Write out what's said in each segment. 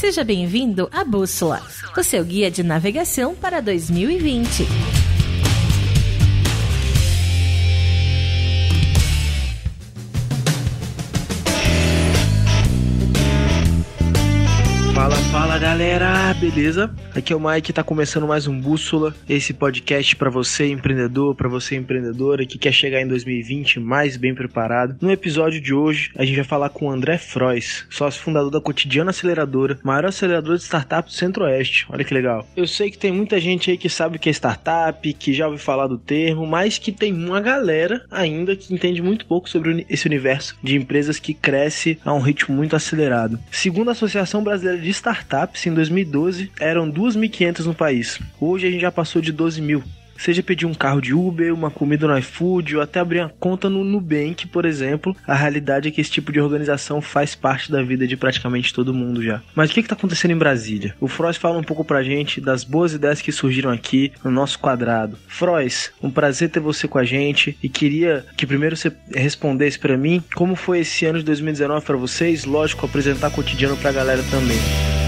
Seja bem-vindo à Bússola, o seu guia de navegação para 2020. Fala, fala galera, beleza? Aqui é o Mike, tá começando mais um Bússola, esse podcast para você empreendedor, para você empreendedora que quer chegar em 2020 mais bem preparado. No episódio de hoje, a gente vai falar com o André Frois, sócio fundador da Cotidiana Aceleradora, maior acelerador de startups do Centro-Oeste. Olha que legal. Eu sei que tem muita gente aí que sabe o que é startup, que já ouviu falar do termo, mas que tem uma galera ainda que entende muito pouco sobre esse universo de empresas que cresce a um ritmo muito acelerado. Segundo a Associação Brasileira de startups, em 2012 eram 2.500 no país. Hoje a gente já passou de 12 mil. Seja pedir um carro de Uber, uma comida no iFood ou até abrir uma conta no Nubank, por exemplo, a realidade é que esse tipo de organização faz parte da vida de praticamente todo mundo já. Mas o que está acontecendo em Brasília? O Frois fala um pouco pra gente das boas ideias que surgiram aqui no nosso quadrado. Frois, um prazer ter você com a gente e queria que primeiro você respondesse para mim como foi esse ano de 2019 para vocês, lógico, apresentar cotidiano pra galera também.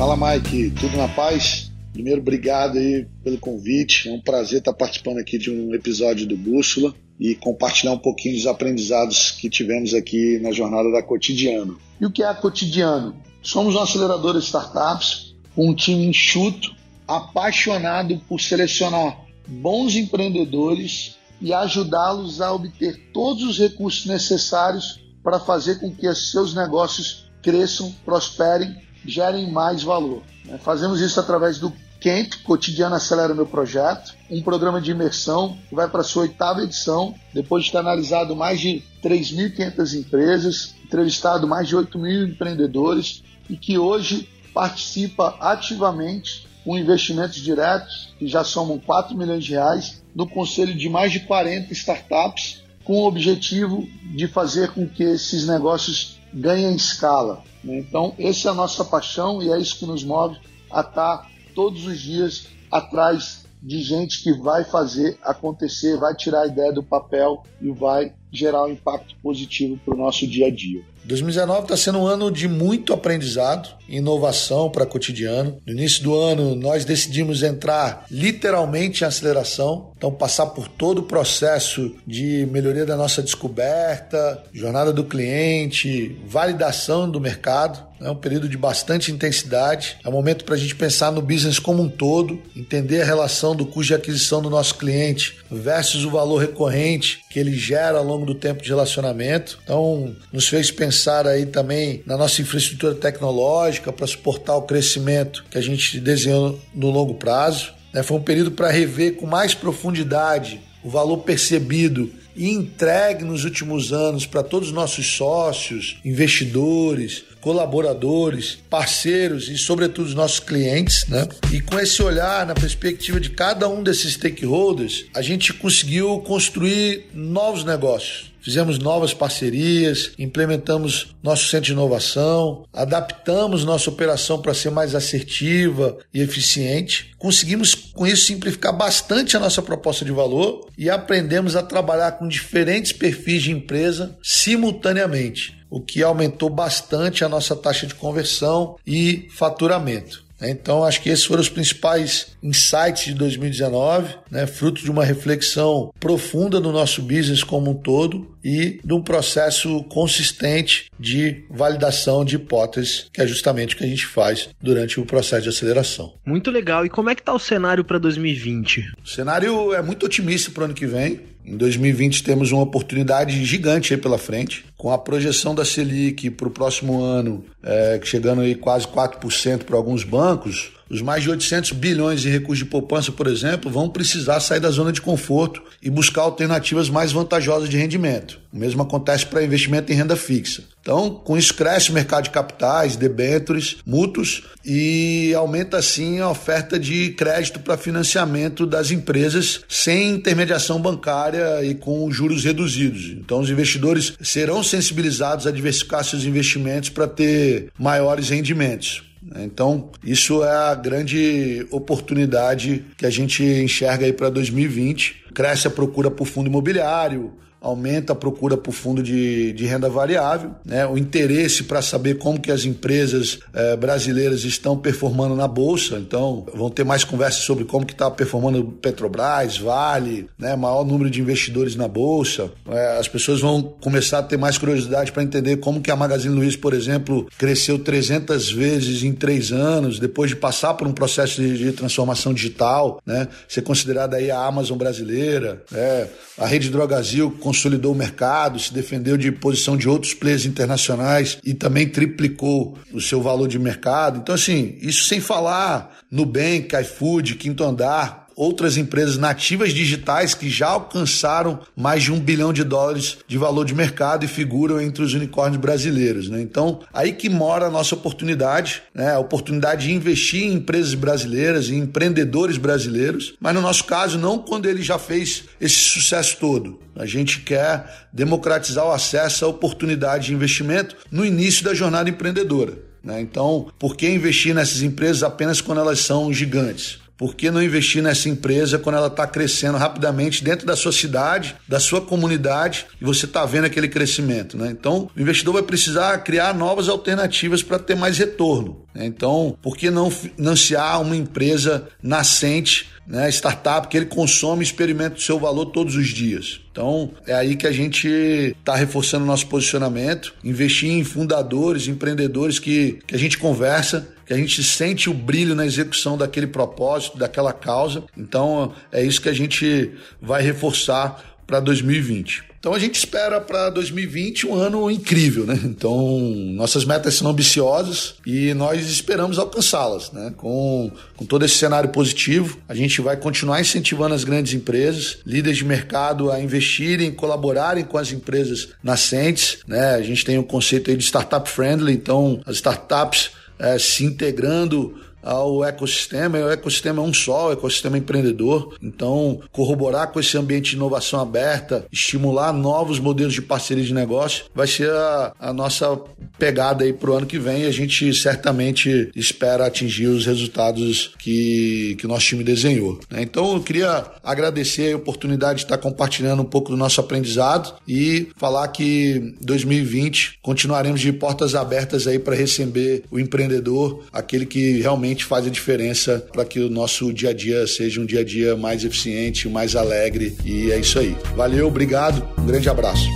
Fala Mike, tudo na paz? Primeiro, obrigado aí pelo convite. É um prazer estar participando aqui de um episódio do Bússola e compartilhar um pouquinho dos aprendizados que tivemos aqui na jornada da Cotidiano. E o que é a Cotidiano? Somos um acelerador de startups, um time enxuto, apaixonado por selecionar bons empreendedores e ajudá-los a obter todos os recursos necessários para fazer com que seus negócios cresçam, prosperem, gerem mais valor. Fazemos isso através do Camp, Cotidiano Acelera Meu Projeto, um programa de imersão que vai para a sua oitava edição, depois de ter analisado mais de 3.500 empresas, entrevistado mais de 8 mil empreendedores e que hoje participa ativamente com investimentos diretos, que já somam 4 milhões de reais, no conselho de mais de 40 startups, com o objetivo de fazer com que esses negócios ganhem escala. Então, essa é a nossa paixão e é isso que nos move a estar todos os dias atrás de gente que vai fazer acontecer, vai tirar a ideia do papel e vai gerar um impacto positivo para o nosso dia a dia. 2019 está sendo um ano de muito aprendizado, inovação para cotidiano. No início do ano, nós decidimos entrar literalmente em aceleração, então passar por todo o processo de melhoria da nossa descoberta, jornada do cliente, validação do mercado. É um período de bastante intensidade. É um momento para a gente pensar no business como um todo, entender a relação do custo de aquisição do nosso cliente versus o valor recorrente que ele gera ao longo do tempo de relacionamento. Então, nos fez pensar aí também na nossa infraestrutura tecnológica para suportar o crescimento que a gente desenhou no longo prazo. Né? Foi um período para rever com mais profundidade o valor percebido e entregue nos últimos anos para todos os nossos sócios, investidores, colaboradores, parceiros e, sobretudo, os nossos clientes. Né? E com esse olhar na perspectiva de cada um desses stakeholders, a gente conseguiu construir novos negócios. Fizemos novas parcerias, implementamos nosso centro de inovação, adaptamos nossa operação para ser mais assertiva e eficiente. Conseguimos, com isso, simplificar bastante a nossa proposta de valor e aprendemos a trabalhar com diferentes perfis de empresa simultaneamente o que aumentou bastante a nossa taxa de conversão e faturamento. Então, acho que esses foram os principais insights de 2019, né? fruto de uma reflexão profunda no nosso business como um todo e de um processo consistente de validação de hipóteses, que é justamente o que a gente faz durante o processo de aceleração. Muito legal. E como é que está o cenário para 2020? O cenário é muito otimista para o ano que vem. Em 2020 temos uma oportunidade gigante pela frente, com a projeção da Selic para o próximo ano, é, chegando aí quase 4% para alguns bancos, os mais de 800 bilhões de recursos de poupança, por exemplo, vão precisar sair da zona de conforto e buscar alternativas mais vantajosas de rendimento. O mesmo acontece para investimento em renda fixa. Então, com isso cresce o mercado de capitais, debêntures, mútuos e aumenta assim a oferta de crédito para financiamento das empresas sem intermediação bancária e com juros reduzidos. Então, os investidores serão sensibilizados a diversificar seus investimentos para ter maiores rendimentos. Então, isso é a grande oportunidade que a gente enxerga aí para 2020. Cresce a procura por fundo imobiliário, aumenta a procura por fundo de, de renda variável, né? o interesse para saber como que as empresas eh, brasileiras estão performando na bolsa, então vão ter mais conversas sobre como que está performando Petrobras, Vale, né? maior número de investidores na bolsa, eh, as pessoas vão começar a ter mais curiosidade para entender como que a Magazine Luiza, por exemplo, cresceu 300 vezes em três anos, depois de passar por um processo de, de transformação digital, né? ser considerada aí a Amazon brasileira, né? a Rede Drogazil consolidou o mercado, se defendeu de posição de outros players internacionais e também triplicou o seu valor de mercado. Então, assim, isso sem falar Nubank, iFood, Quinto Andar, outras empresas nativas digitais que já alcançaram mais de um bilhão de dólares de valor de mercado e figuram entre os unicórnios brasileiros. Né? Então, aí que mora a nossa oportunidade, né? a oportunidade de investir em empresas brasileiras, em empreendedores brasileiros, mas no nosso caso, não quando ele já fez esse sucesso todo. A gente quer democratizar o acesso à oportunidade de investimento no início da jornada empreendedora. Né? Então, por que investir nessas empresas apenas quando elas são gigantes? Por que não investir nessa empresa quando ela está crescendo rapidamente dentro da sua cidade, da sua comunidade e você está vendo aquele crescimento? Né? Então, o investidor vai precisar criar novas alternativas para ter mais retorno. Né? Então, por que não financiar uma empresa nascente né, startup que ele consome e experimenta o seu valor todos os dias. Então é aí que a gente está reforçando o nosso posicionamento, investir em fundadores, empreendedores que, que a gente conversa, que a gente sente o brilho na execução daquele propósito, daquela causa. Então é isso que a gente vai reforçar para 2020. Então a gente espera para 2020 um ano incrível, né? Então nossas metas são ambiciosas e nós esperamos alcançá-las, né? Com, com todo esse cenário positivo, a gente vai continuar incentivando as grandes empresas, líderes de mercado a investirem, colaborarem com as empresas nascentes, né? A gente tem o um conceito aí de startup friendly, então as startups é, se integrando ao ecossistema, e o ecossistema é um só, o ecossistema empreendedor. Então, corroborar com esse ambiente de inovação aberta, estimular novos modelos de parceria de negócio, vai ser a, a nossa pegada aí para o ano que vem. A gente certamente espera atingir os resultados que, que nosso time desenhou. Né? Então, eu queria agradecer a oportunidade de estar compartilhando um pouco do nosso aprendizado e falar que 2020 continuaremos de portas abertas aí para receber o empreendedor, aquele que realmente realmente faz a diferença para que o nosso dia a dia seja um dia a dia mais eficiente, mais alegre. E é isso aí. Valeu, obrigado, um grande abraço.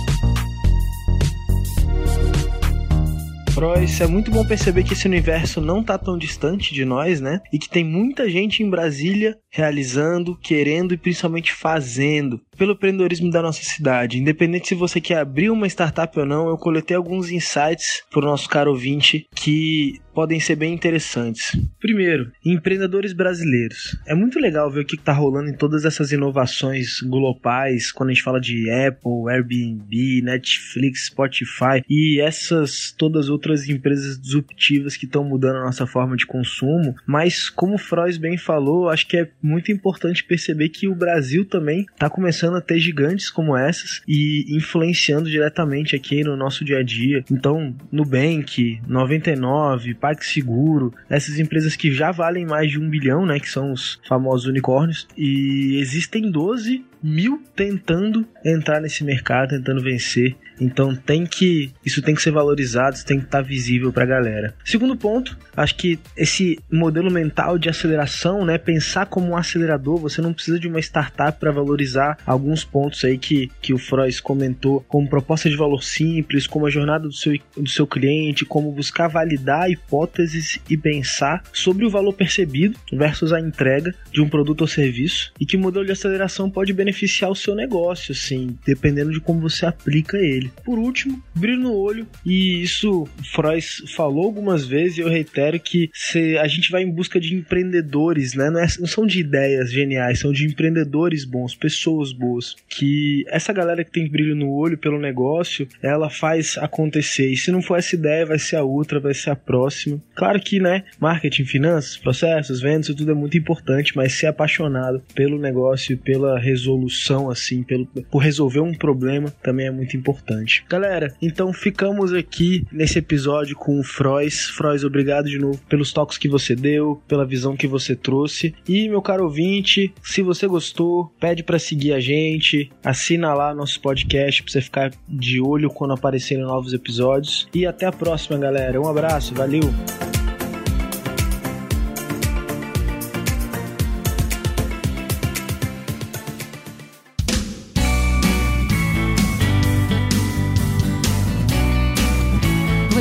Frois, é muito bom perceber que esse universo não tá tão distante de nós, né? E que tem muita gente em Brasília realizando, querendo e principalmente fazendo pelo empreendedorismo da nossa cidade. Independente se você quer abrir uma startup ou não, eu coletei alguns insights para o nosso caro ouvinte que podem ser bem interessantes. Primeiro, empreendedores brasileiros. É muito legal ver o que está rolando em todas essas inovações globais, quando a gente fala de Apple, Airbnb, Netflix, Spotify e essas todas outras empresas disruptivas que estão mudando a nossa forma de consumo. Mas, como o Frois bem falou, acho que é muito importante perceber que o Brasil também está começando a ter gigantes como essas e influenciando diretamente aqui no nosso dia a dia. Então, Nubank, 99, PagSeguro, essas empresas que já valem mais de um bilhão, né, que são os famosos unicórnios, e existem 12 mil tentando entrar nesse mercado, tentando vencer. Então tem que isso tem que ser valorizado, isso tem que estar tá visível para a galera. Segundo ponto, acho que esse modelo mental de aceleração, né, pensar como um acelerador, você não precisa de uma startup para valorizar alguns pontos aí que, que o Frois comentou, como proposta de valor simples, como a jornada do seu, do seu cliente, como buscar validar hipóteses e pensar sobre o valor percebido versus a entrega de um produto ou serviço e que modelo de aceleração pode beneficiar o seu negócio, assim, dependendo de como você aplica ele. Por último, brilho no olho, e isso Frois falou algumas vezes e eu reitero que se a gente vai em busca de empreendedores, né? Não, é, não são de ideias geniais, são de empreendedores bons, pessoas boas. Que essa galera que tem brilho no olho pelo negócio, ela faz acontecer. E se não for essa ideia, vai ser a outra, vai ser a próxima. Claro que, né, marketing, finanças, processos, vendas, tudo é muito importante, mas ser apaixonado pelo negócio pela resolução solução, assim, pelo, por resolver um problema, também é muito importante. Galera, então ficamos aqui nesse episódio com o Frois. Frois, obrigado de novo pelos toques que você deu, pela visão que você trouxe. E, meu caro ouvinte, se você gostou, pede para seguir a gente, assina lá nosso podcast pra você ficar de olho quando aparecerem novos episódios. E até a próxima, galera. Um abraço, valeu!